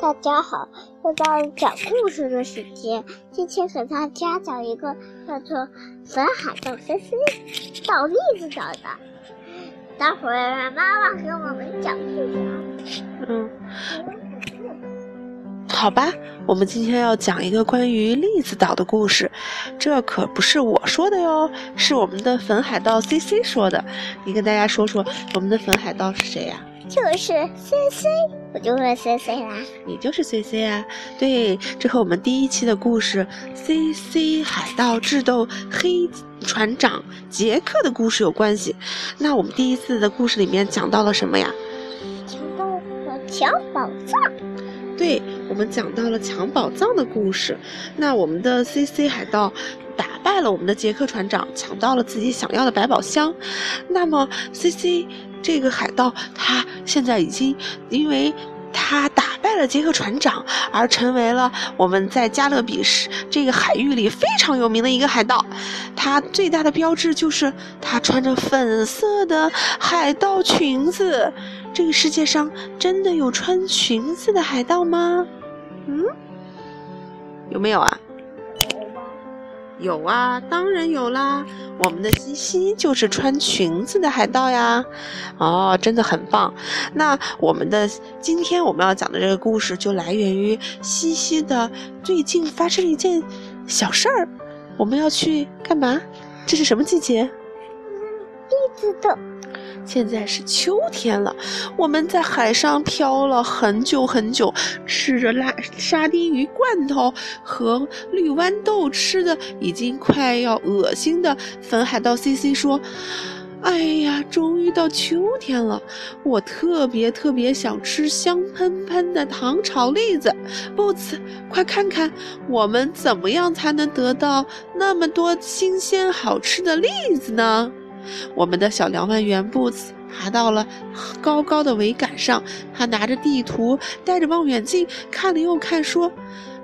大家好，又到了讲故事的时间。今天给大家讲一个叫做《粉海盗 C C》到栗子岛的。待会儿妈妈给我们讲故事。嗯，好吧，我们今天要讲一个关于栗子岛的故事。这可不是我说的哟，是我们的粉海盗 C C 说的。你跟大家说说，我们的粉海盗是谁呀？就是 C C，我就是 C C 啦。你就是 C C 啊？对，这和我们第一期的故事 C C 海盗智斗黑船长杰克的故事有关系。那我们第一次的故事里面讲到了什么呀？讲到了抢宝藏。对，我们讲到了抢宝藏的故事。那我们的 C C 海盗打败了我们的杰克船长，抢到了自己想要的百宝箱。那么 C C。这个海盗他现在已经，因为他打败了杰克船长，而成为了我们在加勒比市这个海域里非常有名的一个海盗。他最大的标志就是他穿着粉色的海盗裙子。这个世界上真的有穿裙子的海盗吗？嗯，有没有啊？有啊，当然有啦！我们的西西就是穿裙子的海盗呀，哦，真的很棒。那我们的今天我们要讲的这个故事就来源于西西的最近发生了一件小事儿。我们要去干嘛？这是什么季节？栗子的。现在是秋天了，我们在海上漂了很久很久，吃着辣沙丁鱼罐头和绿豌豆，吃的已经快要恶心的粉海盗 C C 说：“哎呀，终于到秋天了，我特别特别想吃香喷喷的糖炒栗子。不茨，快看看我们怎么样才能得到那么多新鲜好吃的栗子呢？”我们的小梁万元布子爬到了高高的桅杆上，他拿着地图，带着望远镜看了又看，说：“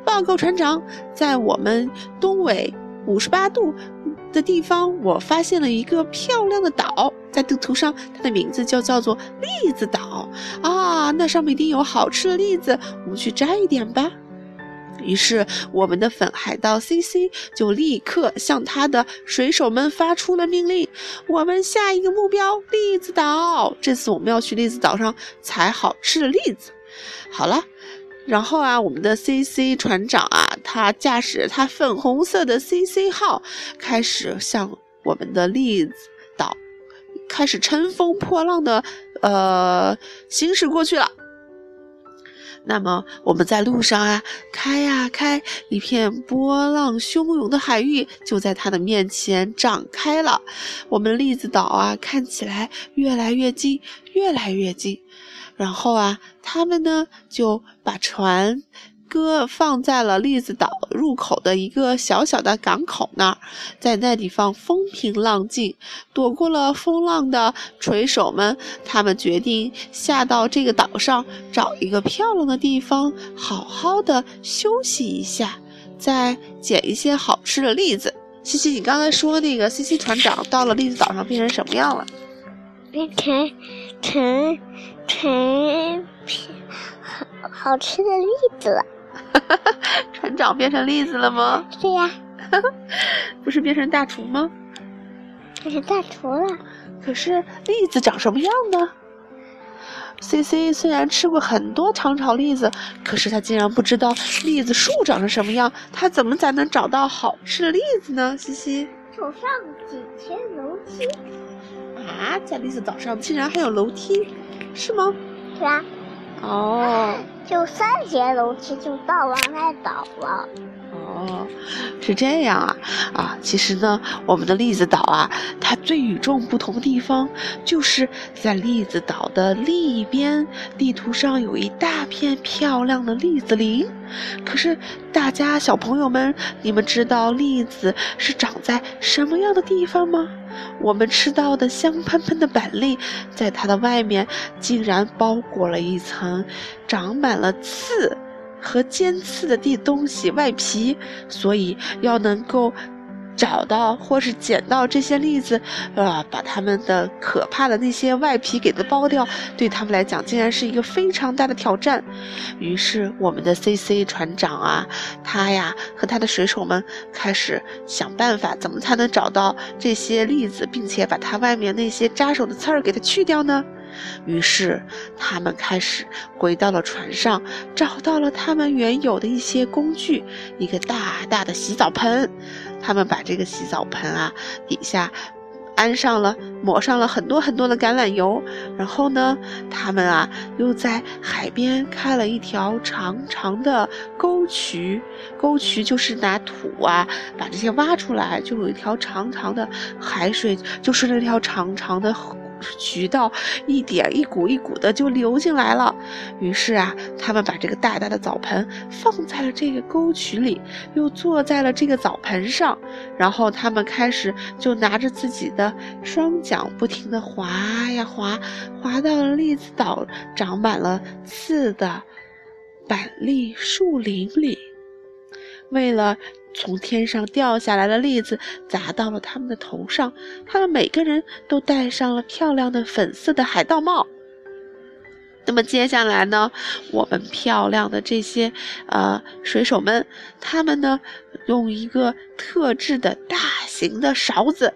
报告船长，在我们东纬五十八度的地方，我发现了一个漂亮的岛，在地图上，它的名字就叫做栗子岛啊！那上面一定有好吃的栗子，我们去摘一点吧。”于是，我们的粉海盗 C C 就立刻向他的水手们发出了命令：我们下一个目标栗子岛。这次我们要去栗子岛上采好吃的栗子。好了，然后啊，我们的 C C 船长啊，他驾驶他粉红色的 C C 号，开始向我们的栗子岛开始乘风破浪的呃行驶过去了。那么我们在路上啊，开呀开，一片波浪汹涌的海域就在他的面前展开了。我们栗子岛啊，看起来越来越近，越来越近。然后啊，他们呢就把船。哥放在了栗子岛入口的一个小小的港口那儿，在那地方风平浪静，躲过了风浪的水手们，他们决定下到这个岛上，找一个漂亮的地方，好好的休息一下，再捡一些好吃的栗子。西西，你刚才说那个西西船长到了栗子岛上变成什么样了？变成成成好好吃的栗子了。船长变成栗子了吗？对呀，不是变成大厨吗？变成大厨了。可是栗子长什么样呢？C C 虽然吃过很多糖炒栗子，可是他竟然不知道栗子树长成什么样。他怎么才能找到好吃的栗子呢？C C，走上几天楼梯。啊，在栗子岛上竟然还有楼梯，是吗？是啊。哦。就三节楼梯就到了那岛了。哦，是这样啊啊！其实呢，我们的栗子岛啊，它最与众不同的地方，就是在栗子岛的另一边，地图上有一大片漂亮的栗子林。可是，大家小朋友们，你们知道栗子是长在什么样的地方吗？我们吃到的香喷喷的板栗，在它的外面竟然包裹了一层长满了刺和尖刺的地东西外皮，所以要能够找到或是捡到这些栗子，呃，把它们的可怕的那些外皮给它剥掉，对他们来讲竟然是一个非常大的挑战。于是，我们的 C C 船长啊，他呀和他的水手们开始想办法，怎么才能找到这些栗子，并且把它外面那些扎手的刺儿给它去掉呢？于是，他们开始回到了船上，找到了他们原有的一些工具，一个大大的洗澡盆。他们把这个洗澡盆啊底下安上了，抹上了很多很多的橄榄油。然后呢，他们啊又在海边开了一条长长的沟渠，沟渠就是拿土啊把这些挖出来，就有一条长长的海水，就是那条长长的。渠道一点一股一股的就流进来了，于是啊，他们把这个大大的澡盆放在了这个沟渠里，又坐在了这个澡盆上，然后他们开始就拿着自己的双桨，不停地划呀划，划到了栗子岛长满了刺的板栗树林里，为了。从天上掉下来的栗子砸到了他们的头上，他们每个人都戴上了漂亮的粉色的海盗帽。那么接下来呢，我们漂亮的这些呃水手们，他们呢用一个特制的大型的勺子，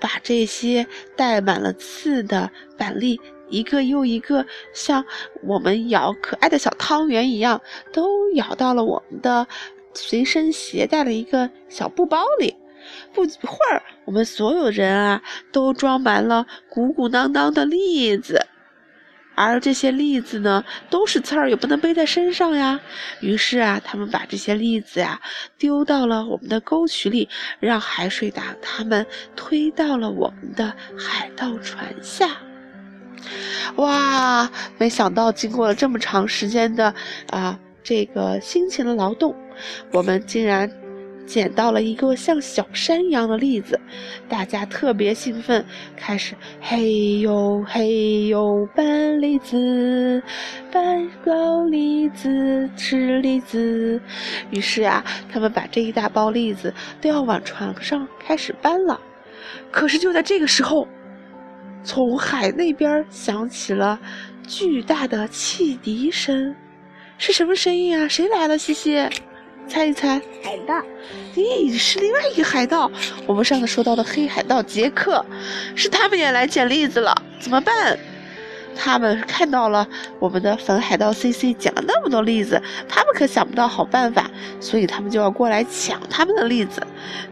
把这些带满了刺的板栗一个又一个像我们咬可爱的小汤圆一样，都咬到了我们的。随身携带了一个小布包里，不一会儿，我们所有人啊都装满了鼓鼓囊囊的栗子，而这些栗子呢都是刺儿，也不能背在身上呀。于是啊，他们把这些栗子呀丢到了我们的沟渠里，让海水把它们推到了我们的海盗船下。哇，没想到经过了这么长时间的啊这个辛勤的劳动。我们竟然捡到了一个像小山一样的栗子，大家特别兴奋，开始嘿呦嘿呦搬栗子，搬高栗子吃栗子。于是啊，他们把这一大包栗子都要往船上开始搬了。可是就在这个时候，从海那边响起了巨大的汽笛声，是什么声音啊？谁来了？西西。猜一猜，海盗？咦，是另外一个海盗。我们上次说到的黑海盗杰克，是他们也来捡栗子了，怎么办？他们看到了我们的粉海盗 C C 捡了那么多栗子，他们可想不到好办法，所以他们就要过来抢他们的栗子。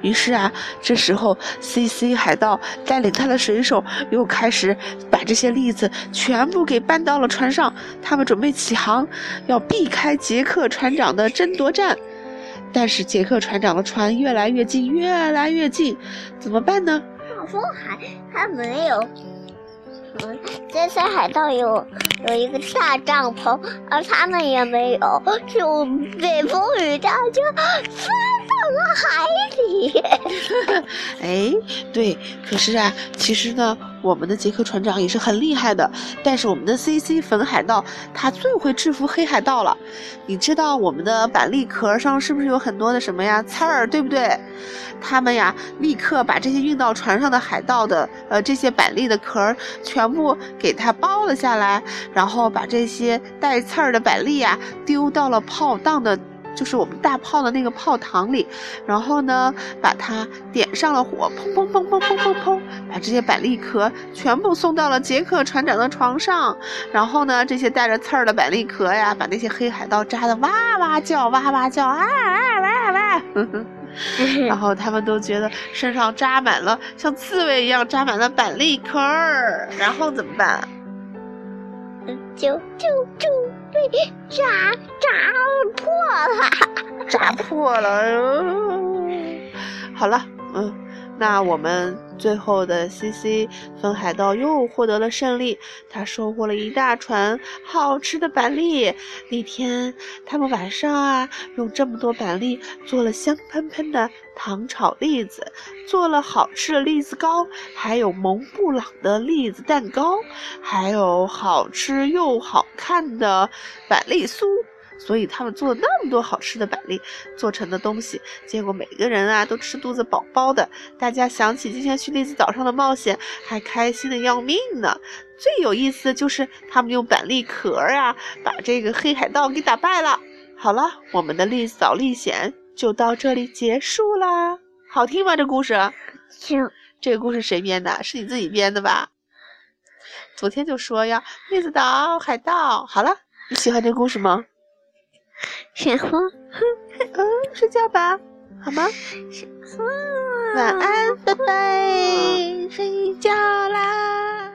于是啊，这时候 C C 海盗带领他的水手又开始把这些栗子全部给搬到了船上，他们准备起航，要避开杰克船长的争夺战。但是杰克船长的船越来越近，越来越近，怎么办呢？暴风海他没有，嗯，这些海盗有有一个大帐篷，而他们也没有，就被风雨大就海里。哎，对，可是啊，其实呢。我们的杰克船长也是很厉害的，但是我们的 C C 粉海盗他最会制服黑海盗了。你知道我们的板栗壳上是不是有很多的什么呀刺儿，对不对？他们呀立刻把这些运到船上的海盗的呃这些板栗的壳全部给它剥了下来，然后把这些带刺儿的板栗呀丢到了炮弹的。就是我们大炮的那个炮膛里，然后呢，把它点上了火，砰砰砰砰砰砰砰，把这些板栗壳全部送到了杰克船长的床上。然后呢，这些带着刺儿的板栗壳呀，把那些黑海盗扎的哇哇叫，哇哇叫，啊啊哇哇。然后他们都觉得身上扎满了像刺猬一样扎满了板栗壳儿，然后怎么办？就就就被扎破了，扎破了。好了，嗯，那我们。最后的 C C 粉海盗又获得了胜利，他收获了一大船好吃的板栗。那天他们晚上啊，用这么多板栗做了香喷喷的糖炒栗子，做了好吃的栗子糕，还有蒙布朗的栗子蛋糕，还有好吃又好看的板栗酥。所以他们做了那么多好吃的板栗做成的东西，结果每个人啊都吃肚子饱饱的。大家想起今天去栗子岛上的冒险，还开心的要命呢。最有意思的就是他们用板栗壳啊，把这个黑海盗给打败了。好了，我们的栗子岛历险就到这里结束啦。好听吗？这故事？听。这个故事谁编的？是你自己编的吧？昨天就说呀栗子岛海盗。好了，你喜欢这故事吗？喜欢。嗯，睡觉吧，好吗？晚安，拜拜，睡觉啦。